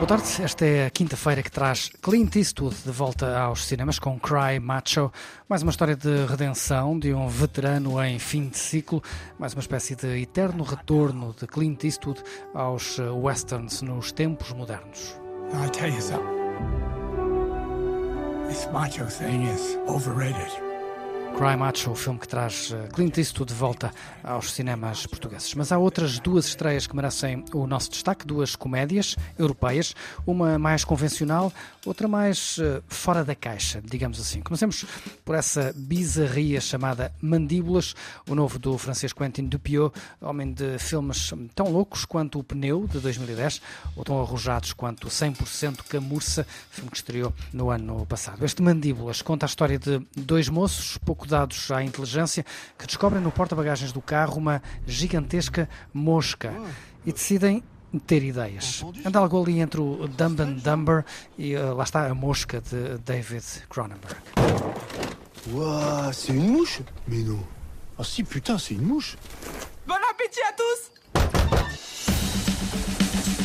Boa tarde, esta é a quinta-feira que traz Clint Eastwood de volta aos cinemas com Cry Macho, mais uma história de redenção de um veterano em fim de ciclo, mais uma espécie de eterno retorno de Clint Eastwood aos eh, westerns nos tempos modernos. I tell you something. This macho thing is overrated. Cry Macho, o filme que traz eh, Clint Eastwood de volta aos cinemas portugueses. Mas há outras duas estreias que merecem o nosso destaque, duas comédias europeias, uma mais convencional, outra mais eh, fora da caixa, digamos assim. Comecemos por essa bizarria chamada Mandíbulas, o novo do francês Quentin Dupieux, homem de filmes tão loucos quanto O Pneu, de 2010, ou tão arrojados quanto 100% Camurça, filme que estreou no ano passado. Este Mandíbulas conta a história de dois moços, pouco dados à inteligência, que descobrem no porta-bagagens do carro uma gigantesca mosca e decidem ter ideias. Anda algo ali entre o Dumb and Dumber e eh, lá está a mosca de David Cronenberg. Ouah, c'est une mouche Mais non. Ah si, putain, c'est une mouche.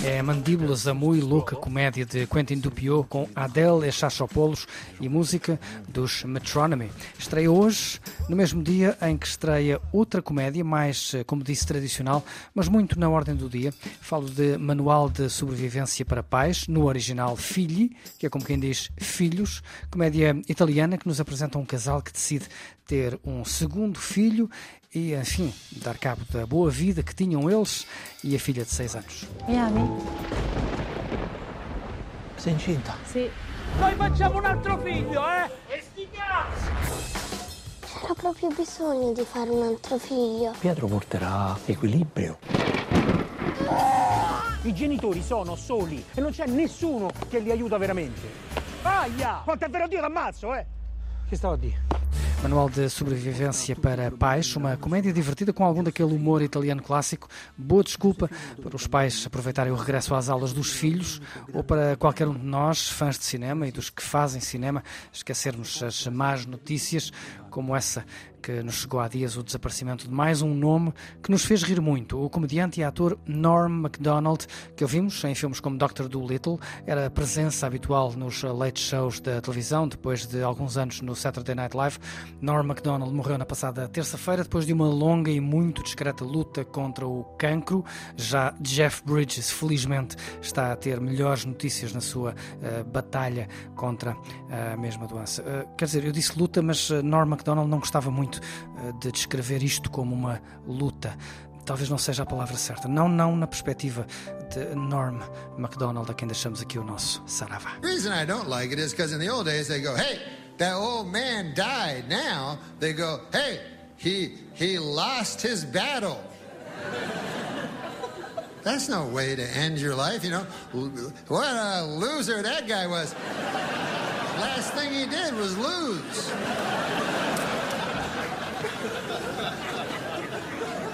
É Mandíbulas, a muito louca comédia de Quentin Dupieux com Adele Echachopoulos e música dos Metronomy. Estreia hoje, no mesmo dia em que estreia outra comédia, mais, eh, como disse, tradicional, mas muito na ordem do dia. Falo de Manual de Sobrevivência para Pais, no original Figli, que é como quem diz Filhos, comédia italiana que nos apresenta um casal que decide ter um segundo filho e, enfim, dar cabo da boa vida que tinham eles e a filha de 6 anos. Mi ami? Sei incinta. Sì. C'era proprio bisogno di fare un altro figlio. Pietro porterà equilibrio. I genitori sono soli e non c'è nessuno che li aiuta veramente. Aia! Quanto è vero Dio l'ammazzo, eh! Che stavo a dire? Manual de Sobrevivência para Pais, uma comédia divertida com algum daquele humor italiano clássico. Boa desculpa para os pais aproveitarem o regresso às aulas dos filhos ou para qualquer um de nós, fãs de cinema e dos que fazem cinema, esquecermos as más notícias como essa que nos chegou há dias o desaparecimento de mais um nome que nos fez rir muito. O comediante e ator Norm MacDonald, que ouvimos em filmes como Doctor Dolittle, era presença habitual nos late shows da televisão, depois de alguns anos no Saturday Night Live. Norm MacDonald morreu na passada terça-feira depois de uma longa e muito discreta luta contra o cancro. Já Jeff Bridges, felizmente, está a ter melhores notícias na sua uh, batalha contra a mesma doença. Uh, quer dizer, eu disse luta, mas uh, Norm MacDonald não gostava muito de descrever isto como uma luta. Talvez não seja a palavra certa. Não, não na perspectiva de Norm MacDonald, a quem deixamos aqui o nosso saravá. The reason I don't like it is because in the old days they go, hey, that old man died. Now they go, hey, he he lost his battle. That's no way to end your life, you know. What a loser that guy was. Last thing he did was lose.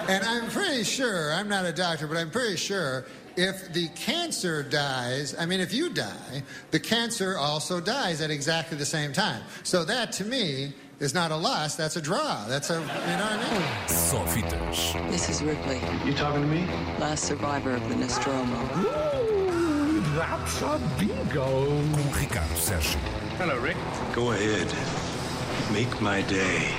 And I'm pretty sure, I'm not a doctor, but I'm pretty sure if the cancer dies, I mean, if you die, the cancer also dies at exactly the same time. So that to me is not a loss, that's a draw. That's a, you know what I mean? Só fitas. This is Ripley, You talking to me? last survivor of the Nostromo. Ooh, that's a bingo. Com Ricardo Sérgio. Hello, Rick. Go ahead. Make my day.